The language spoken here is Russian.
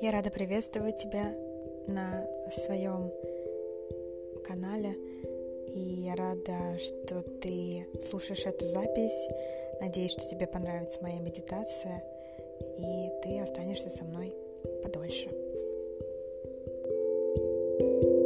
Я рада приветствовать тебя на своем канале. И я рада, что ты слушаешь эту запись. Надеюсь, что тебе понравится моя медитация. И ты останешься со мной подольше. thank you